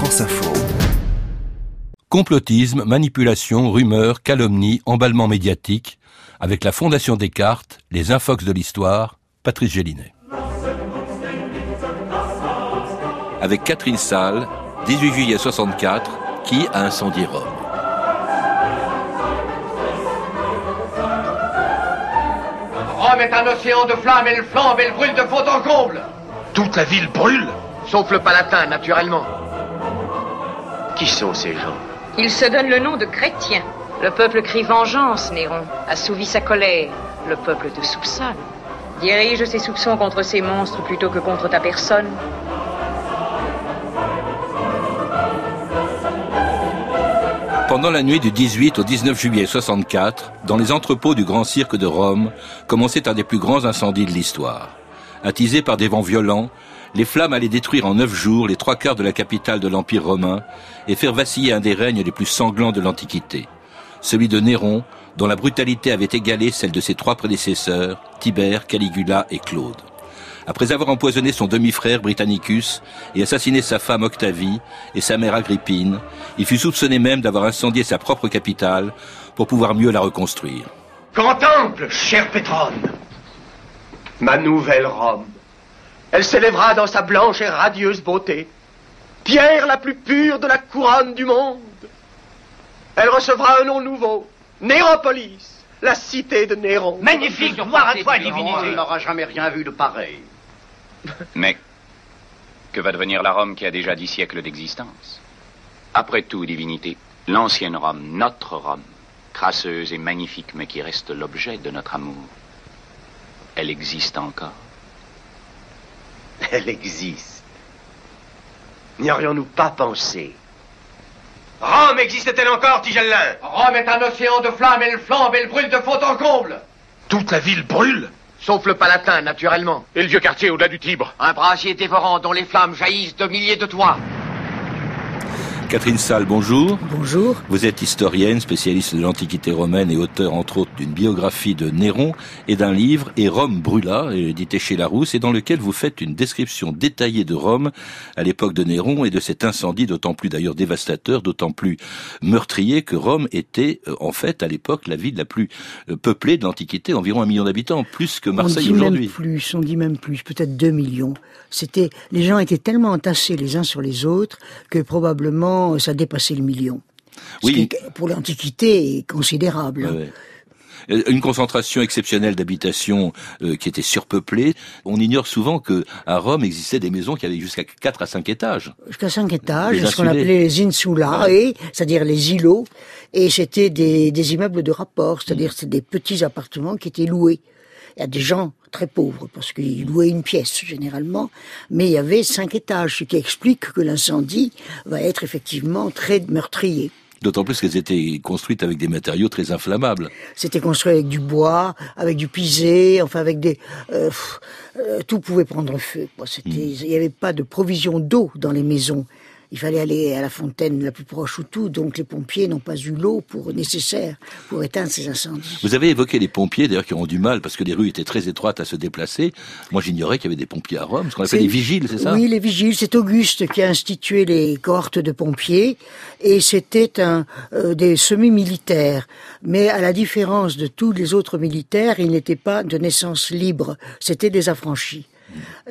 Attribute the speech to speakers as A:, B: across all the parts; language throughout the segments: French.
A: France Info.
B: Complotisme, manipulation, rumeurs, calomnie, emballement médiatique, avec la Fondation Descartes, les infox de l'histoire, Patrice Gélinet. Avec Catherine Salle, 18 juillet 64, qui a incendié Rome
C: Rome est un océan de flammes, elle flambe, elle brûle de fond en comble.
D: Toute la ville brûle
C: Sauf le palatin, naturellement.
D: Qui sont ces gens
E: Ils se donnent le nom de chrétiens. Le peuple crie vengeance, Néron. Assouvit sa colère. Le peuple te soupçonne. Dirige ses soupçons contre ces monstres plutôt que contre ta personne.
B: Pendant la nuit du 18 au 19 juillet 64, dans les entrepôts du Grand Cirque de Rome, commençait un des plus grands incendies de l'histoire. Attisés par des vents violents, les flammes allaient détruire en neuf jours les trois quarts de la capitale de l'Empire romain et faire vaciller un des règnes les plus sanglants de l'Antiquité, celui de Néron, dont la brutalité avait égalé celle de ses trois prédécesseurs, Tibère, Caligula et Claude. Après avoir empoisonné son demi-frère Britannicus et assassiné sa femme Octavie et sa mère Agrippine, il fut soupçonné même d'avoir incendié sa propre capitale pour pouvoir mieux la reconstruire.
D: Contemple, cher Pétrone, ma nouvelle Rome. Elle s'élèvera dans sa blanche et radieuse beauté, pierre la plus pure de la couronne du monde. Elle recevra un nom nouveau, Néropolis, la cité de Néron.
C: Magnifique, voir à toi,
F: On
C: divinité.
F: n'aura jamais rien vu de pareil.
G: Mais que va devenir la Rome qui a déjà dix siècles d'existence? Après tout, divinité, l'ancienne Rome, notre Rome, crasseuse et magnifique, mais qui reste l'objet de notre amour, elle existe encore.
D: Elle existe. N'y aurions-nous pas pensé? Rome existe-t-elle encore, Tigellin?
C: Rome est un océan de flammes, elle flambe, elle brûle de fond en comble.
D: Toute la ville brûle
C: Sauf le palatin, naturellement.
D: Et le vieux quartier au-delà du Tibre
C: Un brasier dévorant dont les flammes jaillissent de milliers de toits.
B: Catherine Salle, bonjour.
H: Bonjour.
B: Vous êtes historienne, spécialiste de l'Antiquité romaine et auteur entre autres d'une biographie de Néron et d'un livre Et Rome brûla, édité chez Larousse, et dans lequel vous faites une description détaillée de Rome à l'époque de Néron et de cet incendie d'autant plus d'ailleurs dévastateur, d'autant plus meurtrier que Rome était euh, en fait à l'époque la ville la plus euh, peuplée de l'Antiquité, environ un million d'habitants, plus que Marseille aujourd'hui.
H: plus, on dit même plus, peut-être 2 millions. C'était, les gens étaient tellement entassés les uns sur les autres que probablement ça dépassait le million. Ce
B: Oui.
H: qui, pour l'Antiquité, est considérable.
B: Ouais, ouais. Euh, Une concentration exceptionnelle d'habitations euh, qui était surpeuplée. On ignore souvent que à Rome existaient des maisons qui avaient jusqu'à 4 à 5 étages.
H: Jusqu'à cinq étages,
B: Les
H: ce qu'on appelait les insula, et, c'est-à-dire les îlots, et c'était des, des immeubles de rapport, c'est-à-dire c'était des petits appartements qui étaient loués. Il y a des gens très pauvres, parce qu'ils louaient une pièce, généralement, mais il y avait cinq étages, ce qui explique que l'incendie va être effectivement très meurtrier.
B: D'autant plus qu'elles étaient construites avec des matériaux très inflammables.
H: C'était construit avec du bois, avec du pisé, enfin avec des... euh, pff, euh, tout pouvait prendre feu. C'était, Il n'y avait pas de provision d'eau dans les maisons. Il fallait aller à la fontaine la plus proche ou tout, donc les pompiers n'ont pas eu l'eau pour nécessaire pour éteindre ces incendies.
B: Vous avez évoqué les pompiers, d'ailleurs, qui ont du mal parce que les rues étaient très étroites à se déplacer. Moi, j'ignorais qu'il y avait des pompiers à Rome, ce qu'on appelle
H: C'est-
B: les vigiles, c'est ça?
H: Oui, les vigiles. C'est Auguste qui a institué les cohortes de pompiers et c'était un euh, des semi-militaires. Mais à la différence de tous les autres militaires, ils n'étaient pas de naissance libre. C'était des affranchis.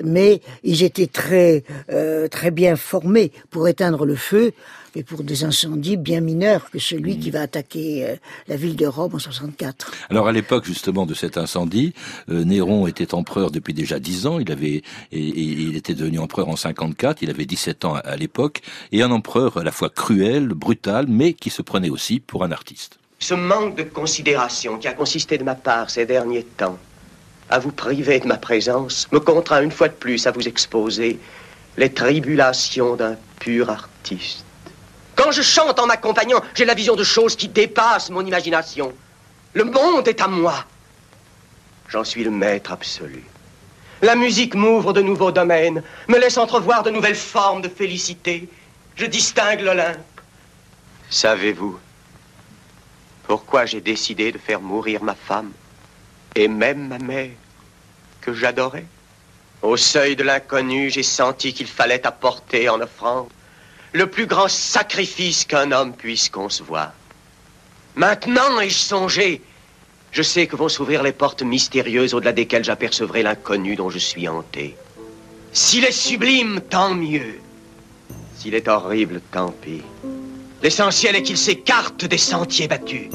H: Mais ils étaient très euh, très bien formés pour éteindre le feu et pour des incendies bien mineurs que celui qui va attaquer euh, la ville de Rome en 64.
B: Alors, à l'époque, justement, de cet incendie, euh, Néron était empereur depuis déjà 10 ans. Il avait, et, et il était devenu empereur en 54. Il avait 17 ans à, à l'époque. Et un empereur à la fois cruel, brutal, mais qui se prenait aussi pour un artiste.
D: Ce manque de considération qui a consisté de ma part ces derniers temps à vous priver de ma présence me contraint une fois de plus à vous exposer les tribulations d'un pur artiste. Quand je chante en m'accompagnant, j'ai la vision de choses qui dépassent mon imagination. Le monde est à moi. J'en suis le maître absolu. La musique m'ouvre de nouveaux domaines, me laisse entrevoir de nouvelles formes de félicité. Je distingue l'Olympe. Savez-vous pourquoi j'ai décidé de faire mourir ma femme? Et même ma mère que j'adorais Au seuil de l'inconnu, j'ai senti qu'il fallait apporter en offrande le plus grand sacrifice qu'un homme puisse concevoir. Maintenant ai-je songé. Je sais que vont s'ouvrir les portes mystérieuses au-delà desquelles j'apercevrai l'inconnu dont je suis hanté. S'il est sublime, tant mieux. S'il est horrible, tant pis. L'essentiel est qu'il s'écarte des sentiers battus.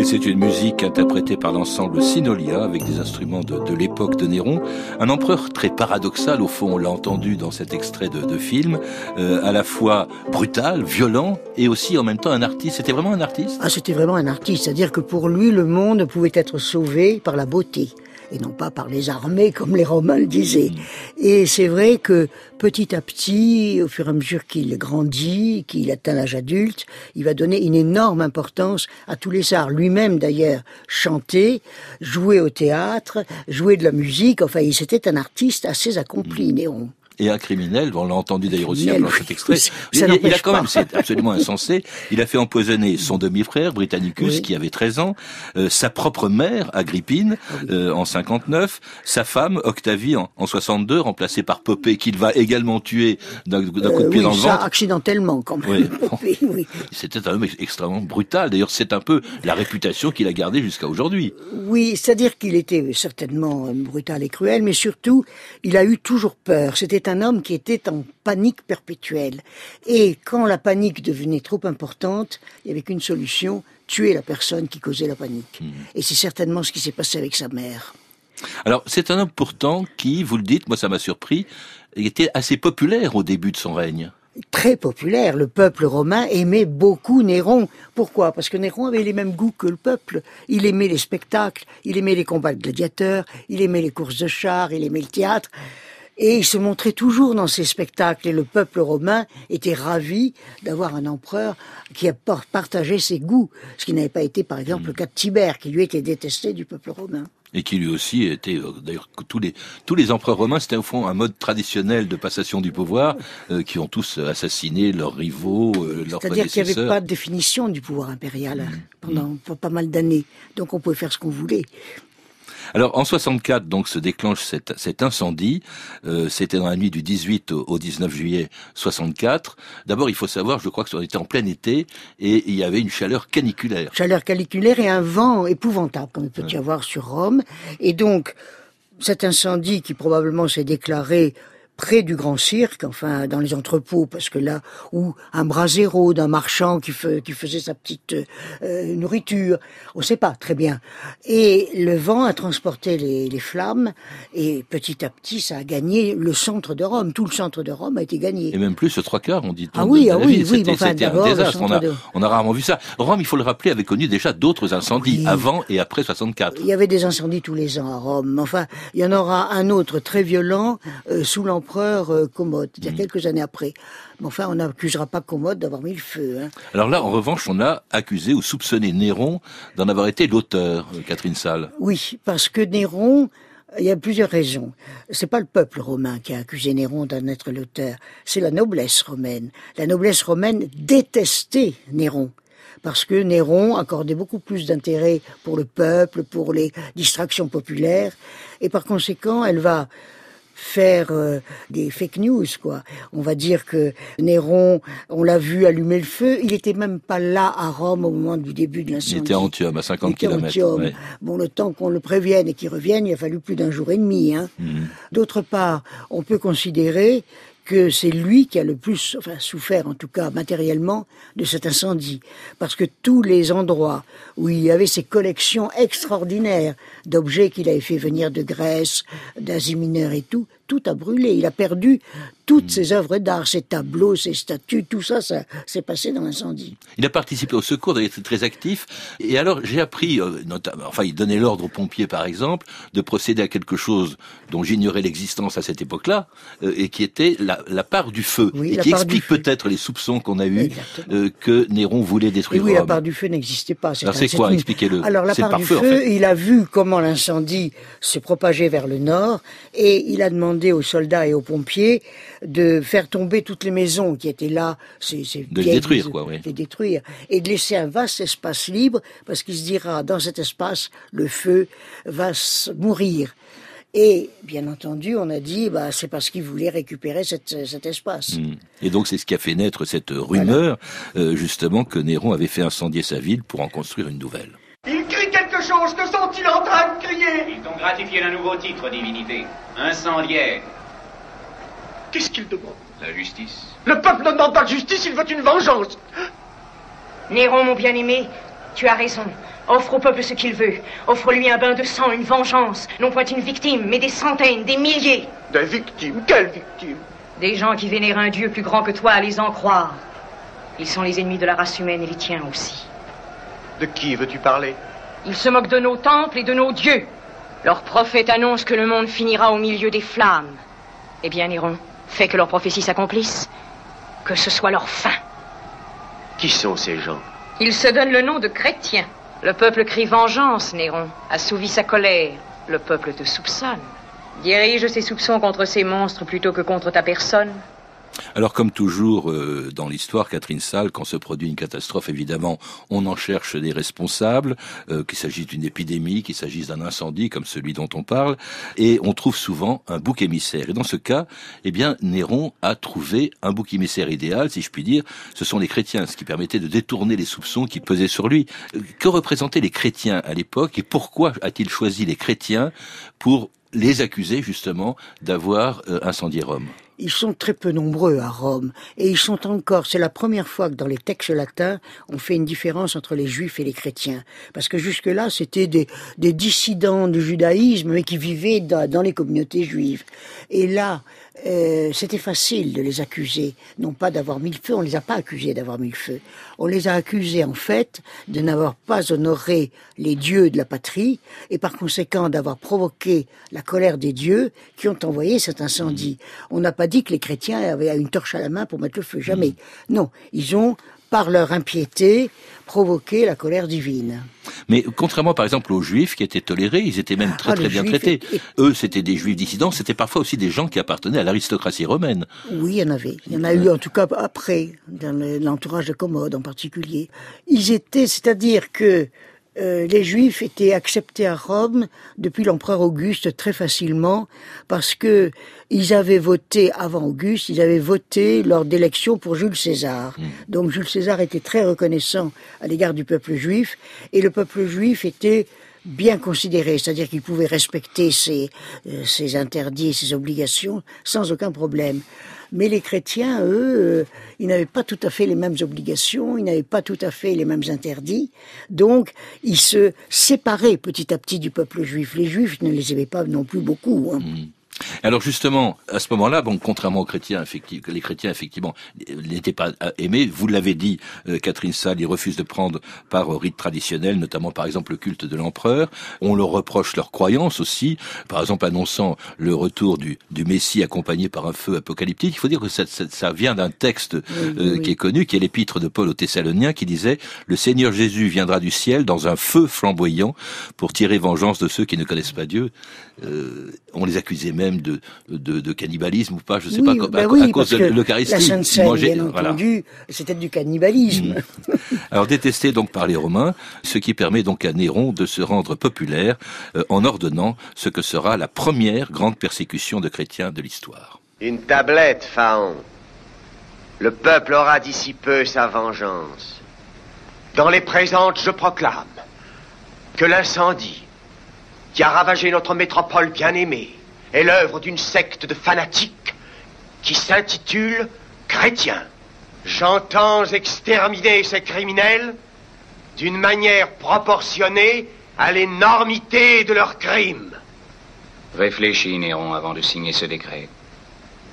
B: Et c'est une musique interprétée par l'ensemble Sinolia avec des instruments de, l'époque de Néron. Un empereur très paradoxal, au fond, on l'a entendu dans cet extrait de, de film, euh, à la fois brutal, violent et aussi en même temps un artiste. C'était vraiment un artiste?
H: Ah, c'était vraiment un artiste. C'est-à-dire que pour lui, le monde pouvait être sauvé par la beauté et non pas par les armées comme les Romains le disaient. Et c'est vrai que petit à petit, au fur et à mesure qu'il grandit, qu'il atteint l'âge adulte, il va donner une énorme importance à tous les arts. Lui-même d'ailleurs chanter, jouer au théâtre, jouer de la musique. Enfin, il c'était un artiste assez accompli, Néron
B: et un criminel, on l'a entendu d'ailleurs aussi dans cet extrait. il, il, a quand même, c'est absolument insensé, il a fait empoisonner son demi-frère, Britannicus, qui avait 13 ans, euh, sa propre mère, Agrippine, ah euh, en 59, sa femme, Octavie, en, en 62, remplacée par Popée, qu'il va également tuer d'un coup de euh, pied dans le ça, ventre.
H: accidentellement, quand même.
B: Oui. C'était un homme extrêmement brutal. D'ailleurs, c'est un peu la réputation qu'il a gardée jusqu'à aujourd'hui.
H: Oui, c'est-à-dire qu'il était certainement brutal et cruel, mais surtout, il a eu toujours peur. C'était un homme qui était en panique perpétuelle. Et quand la panique devenait trop importante, il n'y avait qu'une solution, tuer la personne qui causait la panique. Hmm. Et c'est certainement ce qui s'est passé avec sa mère.
B: Alors, c'est un homme pourtant qui, vous le dites, moi ça m'a surpris, était assez populaire au début de son règne
H: très populaire. Le peuple romain aimait beaucoup Néron. Pourquoi? Parce que Néron avait les mêmes goûts que le peuple. Il aimait les spectacles, il aimait les combats de gladiateurs, il aimait les courses de chars, il aimait le théâtre. Et il se montrait toujours dans ces spectacles et le peuple romain était ravi d'avoir un empereur qui a partagé ses goûts, ce qui n'avait pas été par exemple le cas de Tibère, qui lui était détesté du peuple romain
B: et qui lui aussi était euh, d'ailleurs tous les tous les empereurs romains c'était au fond un mode traditionnel de passation du pouvoir euh, qui ont tous assassiné leurs rivaux euh, leurs
H: c'est-à-dire qu'il n'y avait pas de définition du pouvoir impérial mmh. pendant mmh. pas mal d'années donc on pouvait faire ce qu'on voulait
B: alors en 64 donc se déclenche cet, cet incendie. Euh, C'était dans la nuit du 18 au, 19 juillet 64. D'abord il faut savoir, je crois que on était en plein été et il y avait une chaleur caniculaire.
H: Chaleur caniculaire et un vent épouvantable comme il peut y avoir sur Rome. Et donc cet incendie qui probablement s'est déclaré près du grand cirque, enfin dans les entrepôts, parce que là où un brasero d'un marchand qui, qui, faisait sa petite euh, nourriture, on ne sait pas très bien. Et le vent a transporté les, les, flammes et petit à petit ça a gagné le centre de Rome. Tout le centre de Rome a été gagné.
B: Et même plus, ce trois quarts, on dit.
H: Ah oui, ah oui, oui.
B: C'était un désastre. On a, on a, rarement vu ça. Rome, il faut le rappeler, avait connu déjà d'autres incendies avant et après 64.
H: Il y avait des incendies tous les ans à Rome. Enfin, il y en aura un autre très violent euh, sous l'empereur euh, Commode, il y a mm. quelques années après. Mais enfin, on n'accusera pas Commode d'avoir mis le feu. Hein.
B: Alors là, en revanche, on a accusé ou soupçonné Néron d'en avoir été l'auteur, euh, Catherine Salle.
H: Oui, parce que Néron, il y a plusieurs raisons. C'est pas le peuple romain qui a accusé Néron d'en être l'auteur, c'est la noblesse romaine. La noblesse romaine détestait Néron parce que Néron accordait beaucoup plus d'intérêt pour le peuple, pour les distractions populaires, et par conséquent, elle va faire euh, des fake news, quoi. On va dire que Néron, on l'a vu allumer le feu, il était même pas là à Rome au moment du début de l'incendie.
B: Il était Antium, à 50 km.
H: Bon, le temps qu'on le prévienne et qu'il revienne, il a fallu plus d'un jour et demi. Hein. Mhm. D'autre part, on peut considérer que c'est lui qui a le plus souffert, en tout cas matériellement, de cet incendie. Parce que tous les endroits où il y avait ces collections extraordinaires d'objets qu'il avait fait venir de Grèce, d'Asie mineure et tout, tout a brûlé. Il a perdu toutes hmm. ses œuvres d'art, ses tableaux, ses statues, tout ça, ça s'est passé dans l'incendie.
B: Il a participé au secours, il était très actif. Et alors, j'ai appris, euh, notamment, enfin, il donnait l'ordre aux pompiers, par exemple, de procéder à quelque chose dont j'ignorais l'existence à cette époque-là, euh, et qui était la, la, part du feu, et qui explique peut-être les soupçons qu'on a eus euh, que Néron voulait détruire.
H: oui, la part du feu n'existait pas.
B: Alors c'est quoi Expliquez-le.
H: Alors la part du feu, il a vu comment l'incendie se propageait vers le nord, et il a demandé aux soldats et aux pompiers de faire tomber toutes les maisons qui étaient là,
B: c'est de les détruire, quoi,
H: oui. détruire, et de laisser un vaste espace libre, parce qu'il se dira, dans cet espace, le feu va mourir. Et bien entendu, on a dit, bah, c'est parce qu'il voulait récupérer cette, cet espace.
B: Hmm. Et donc c'est ce qui a fait naître cette rumeur, euh, justement, que Néron avait fait incendier sa ville pour en construire une nouvelle.
C: Que sont-ils en train de crier
G: Ils t'ont gratifié d'un nouveau titre, divinité. Incendiaire.
C: Qu'est-ce qu'il demande?
G: La justice.
C: Le peuple ne demande pas de justice, il veut une vengeance.
E: Néron, mon bien-aimé, tu as raison. Offre au peuple ce qu'il veut. Offre-lui un bain de sang, une vengeance. Non point une victime, mais des centaines, des milliers.
C: Des victimes Quelles victimes?
E: Des gens qui vénèrent un Dieu plus grand que toi à les en croire. Ils sont les ennemis de la race humaine et les tiens aussi.
D: De qui veux-tu parler?
E: Ils se moquent de nos temples et de nos dieux. Leurs prophètes annoncent que le monde finira au milieu des flammes. Eh bien, Néron, fais que leurs prophéties s'accomplissent. Que ce soit leur fin.
D: Qui sont ces gens?
E: Ils se donnent le nom de chrétiens. Le peuple crie vengeance, Néron. Assouvit sa colère. Le peuple te soupçonne. Dirige ses soupçons contre ces monstres plutôt que contre ta personne.
B: Alors comme toujours euh, dans l'histoire, Catherine Salle, quand se produit une catastrophe, évidemment, on en cherche des responsables, euh, qu'il s'agisse d'une épidémie, qu'il s'agisse d'un incendie comme celui dont on parle, et on trouve souvent un bouc émissaire. Et dans ce cas, eh bien, Néron a trouvé un bouc émissaire idéal, si je puis dire. Ce sont les chrétiens, ce qui permettait de détourner les soupçons qui pesaient sur lui. Que représentaient les chrétiens à l'époque et pourquoi a-t-il choisi les chrétiens pour les accuser justement d'avoir euh, incendié Rome?
H: Ils sont très peu nombreux à Rome et ils sont encore. C'est la première fois que dans les textes latins, on fait une différence entre les juifs et les chrétiens, parce que jusque-là, c'était des, dissidents du judaïsme mais qui vivaient dans les communautés juives. Et là, euh, c'était facile de les accuser, non pas d'avoir mis le feu. On les a pas accusés d'avoir mis le feu. On les a accusés en fait de n'avoir pas honoré les dieux de la patrie et par conséquent d'avoir provoqué la colère des dieux qui ont envoyé cet incendie. On n'a pas dit que les chrétiens avaient une torche à la main pour mettre le feu, jamais. Non, ils ont par leur impiété, provoqué la colère divine.
B: Mais contrairement par exemple aux juifs qui étaient tolérés, ils étaient même très
H: Ah,
B: très bien traités.
H: et-
B: Eux, c'était des juifs dissidents, c'était parfois aussi des gens qui appartenaient à l'aristocratie romaine.
H: Oui, il y en avait. Il y en a eu en tout cas après, dans le- l'entourage de Commode en particulier. Ils étaient, c'est-à-dire que euh, les Juifs étaient acceptés à Rome depuis l'empereur Auguste très facilement parce que ils avaient voté avant Auguste, ils avaient voté lors d'élections pour Jules César. Donc Jules César était très reconnaissant à l'égard du peuple juif et le peuple juif était bien considéré, c'est-à-dire qu'il pouvait respecter ses, euh, ses interdits et ses obligations sans aucun problème. Mais les chrétiens, eux, euh, ils n'avaient pas tout à fait les mêmes obligations, ils n'avaient pas tout à fait les mêmes interdits, donc ils se séparaient petit à petit du peuple juif. Les juifs ne les aimaient pas non plus beaucoup. hein.
B: Alors justement, à ce moment-là, bon, contrairement aux chrétiens, effectivement, les chrétiens effectivement n'étaient pas euh, aimés. Vous l'avez dit, euh, Catherine Salle, ils refusent de prendre par euh, rite traditionnel, notamment par exemple le culte de l'empereur. On leur reproche leur croyance aussi, par exemple annonçant le retour du, du Messie accompagné par un feu apocalyptique. Il faut dire que ça, ça, ça vient d'un texte euh,
H: oui.
B: qui est connu, qui est l'épître de Paul aux Thessaloniens, qui disait le Seigneur Jésus viendra du ciel dans un feu flamboyant pour tirer vengeance de ceux qui ne connaissent pas Dieu. Euh, on les accusait même de, de, de cannibalisme ou pas, je sais
H: oui,
B: pas, à,
H: ben
B: à
H: oui,
B: cause
H: parce
B: de l'Eucharistie.
H: La Sainte Seine,
B: mangeaient-
H: bien
B: voilà.
H: entendu, c'était du cannibalisme.
B: Alors détesté donc par les Romains, ce qui permet donc à Néron de se rendre populaire euh, en ordonnant ce que sera la première grande persécution de chrétiens de l'histoire.
D: Une tablette, Phaon. Le peuple aura d'ici peu sa vengeance. Dans les présentes, je proclame que l'incendie qui a ravagé notre métropole bien-aimée est l'œuvre d'une secte de fanatiques qui s'intitule chrétiens. J'entends exterminer ces criminels d'une manière proportionnée à l'énormité de leurs crimes.
G: Réfléchis, Néron, avant de signer ce décret.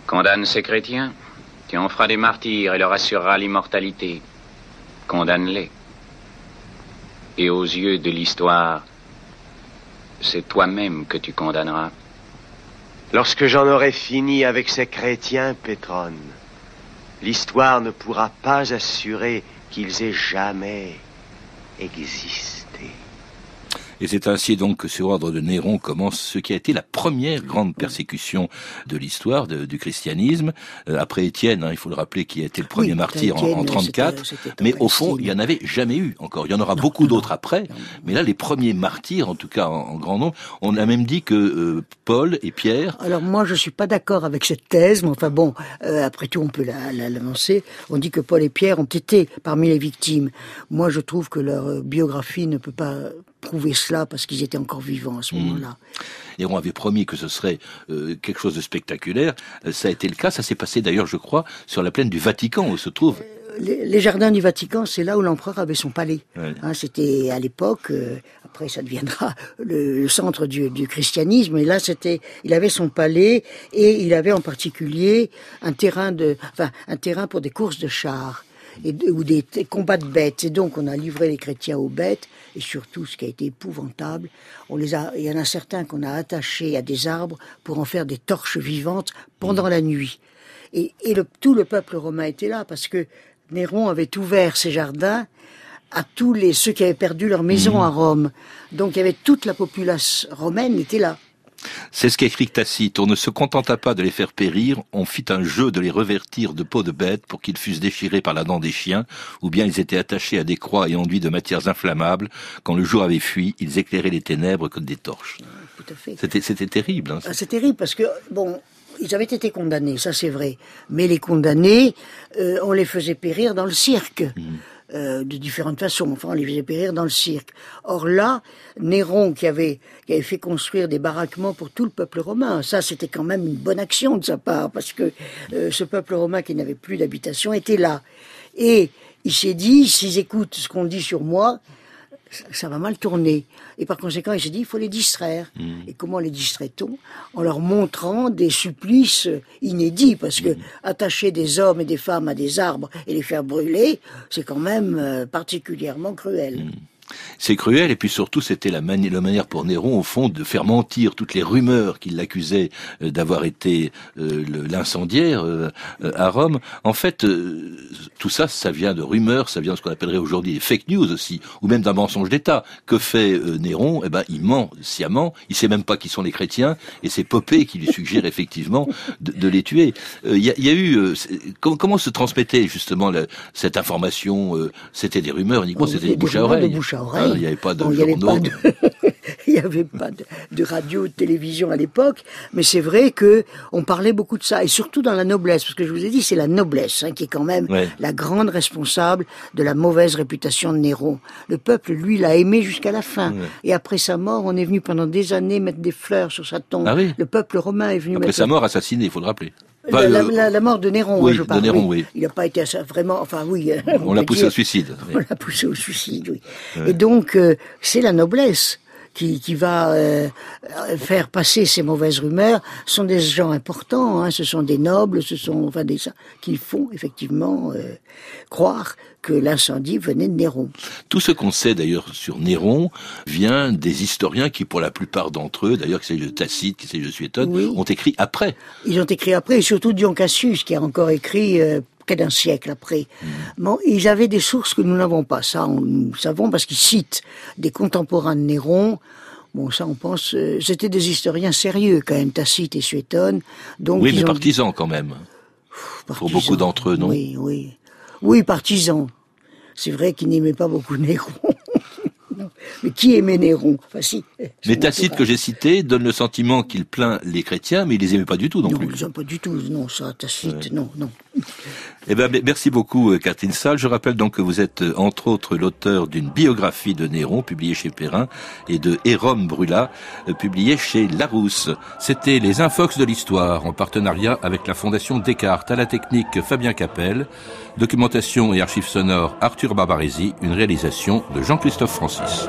G: Condamne ces chrétiens. Tu en feras des martyrs et leur assurera l'immortalité. Condamne-les. Et aux yeux de l'histoire, c'est toi-même que tu condamneras.
D: Lorsque j'en aurai fini avec ces chrétiens, Pétrone, l'histoire ne pourra pas assurer qu'ils aient jamais existé.
B: Et c'est ainsi donc que sur ordre de Néron commence ce qui a été la première grande persécution de l'histoire du christianisme. Euh, après Étienne, hein, il faut le rappeler, qui a été le premier martyr en, en 34. Mais au fond, il n'y en avait jamais eu encore. Il y en aura beaucoup d'autres après. Mais là, les premiers martyrs, en tout cas en, grand nombre, on a même dit que euh, Paul et Pierre...
H: Alors moi, je suis pas d'accord avec cette thèse, mais enfin bon, euh, après tout, on peut l'annoncer. On dit que Paul et Pierre ont été parmi les victimes. Moi, je trouve que leur biographie ne peut pas prouver cela parce qu'ils étaient encore vivants à ce hmm. moment-là.
B: Et on avait promis que ce serait euh, quelque chose de spectaculaire. Euh, ça a été le cas. Ça s'est passé d'ailleurs, je crois, sur la plaine du Vatican où se trouve.
H: Euh, les, jardins du Vatican, c'est là où l'empereur avait son palais. Hein, c'était à l'époque. après, ça deviendra le, centre du, du, christianisme. Et là, c'était, il avait son palais et il avait en particulier un terrain de, enfin, un terrain pour des courses de chars et, ou des, combats de bêtes. Et donc, on a livré les chrétiens aux bêtes, et surtout, ce qui a été épouvantable, on les a, il y en a certains qu'on a attachés à des arbres pour en faire des torches vivantes pendant mmh. la nuit. Et, et le, tout le peuple romain était là, parce que Néron avait ouvert ses jardins à tous les ceux qui avaient perdu leur maison mmh. à Rome. Donc il y avait toute la population romaine était là.
B: C'est ce qu'écrit Tacite. On ne se contenta pas de les faire périr, on fit un jeu de les revertir de peau de bête pour qu'ils fussent déchirés par la dent des chiens, ou bien ils étaient attachés à des croix et enduits de matières inflammables. Quand le jour avait fui, ils éclairaient les ténèbres comme des torches. C'était, c'était terrible. Hein,
H: ah, c'est terrible parce que, bon, ils avaient été condamnés, ça c'est vrai. Mais les condamnés, euh, on les faisait périr dans le cirque. Mmh. Euh, de différentes façons. Enfin, on les faisait périr dans le cirque. Or là, Néron, qui avait, qui avait fait construire des baraquements pour tout le peuple romain, ça c'était quand même une bonne action de sa part, parce que euh, ce peuple romain qui n'avait plus d'habitation était là. Et il s'est dit, s'ils écoutent ce qu'on dit sur moi, ça va mal tourner. Et par conséquent, il s'est dit, il faut les distraire. Mmh. Et comment les distrait-on? En leur montrant des supplices inédits, parce que mmh. attacher des hommes et des femmes à des arbres et les faire brûler, c'est quand même euh, particulièrement cruel. Mmh.
B: C'est cruel, et puis surtout, c'était la, manière pour Néron, au fond, de faire mentir toutes les rumeurs qui l'accusaient euh, d'avoir été euh, l'incendiaire euh, à Rome. En fait, tout ça, ça vient de rumeurs, ça vient de ce qu'on appellerait aujourd'hui des fake news aussi, ou même d'un mensonge d'État. Que fait Néron? Eh ben, il ment sciemment, il sait même pas qui sont les chrétiens, et c'est Popée qui lui suggère effectivement de, les tuer. Il y, a, eu... comment, se transmettait justement cette information C'était des rumeurs uniquement, c'était des bouche à oreille.
H: Ah, il n'y avait pas de journaux. Il n'y avait pas de, radio, de télévision à l'époque, mais c'est vrai que on parlait beaucoup de ça, et surtout dans la noblesse, parce que je vous ai dit, c'est la noblesse hein, qui est quand même la grande responsable de la mauvaise réputation de Néron. Le peuple, lui, l'a aimé jusqu'à la fin, et après sa mort, on est venu pendant des années mettre des fleurs sur sa tombe.
B: Ah
H: le peuple romain est venu
B: après sa mort assassiné, il faut le rappeler.
H: La, mort de Néron,
B: oui,
H: je parle.
B: De Néron, oui.
H: Il n'a pas été vraiment, enfin oui.
B: On, l'a poussé au suicide.
H: On l'a poussé au suicide, oui. Et donc, euh, c'est la noblesse qui, qui va euh, faire passer ces mauvaises rumeurs sont des gens importants. Hein, ce sont des nobles, ce sont enfin des qui font effectivement euh, croire que l'incendie venait de Néron.
B: Tout ce qu'on sait d'ailleurs sur Néron vient des historiens qui, pour la plupart d'entre eux, d'ailleurs qui s'agit de Tacite, qui s'agit de Suétone, ont écrit après.
H: Ils ont écrit après, et surtout Dion Cassius, qui a encore écrit euh, près d'un siècle après. Mmh. Bon, ils avaient des sources que nous n'avons pas. Ça, nous savons parce qu'ils citent des contemporains de Néron. Bon, ça, on pense, euh, c'était des historiens sérieux quand même, Tacite et Suétone. Donc,
B: oui, mais partisans quand même. Pour beaucoup d'entre eux, non
H: Oui, oui. Oui, partisans. C'est vrai qu'ils n'aimaient pas beaucoup Néron. Mais qui aimait Néron? Enfin, si,
B: Mais Tacite que j'ai cité donne le sentiment qu'il plaint les chrétiens, mais il les aimait pas du tout non,
H: non
B: plus.
H: Ils les pas du tout, non, ça, Tacite, non, non.
B: Eh ben, merci beaucoup, euh, Catherine Salle. Je rappelle donc que vous êtes, euh, entre autres, l'auteur d'une biographie de Néron, publiée chez Perrin, et de Hérom Brula, euh, publiée chez Larousse. C'était les Infox de l'Histoire, en partenariat avec la Fondation Descartes, à la technique Fabien Capel, documentation et archives sonores Arthur Barbaresi, une réalisation de Jean-Christophe Francis.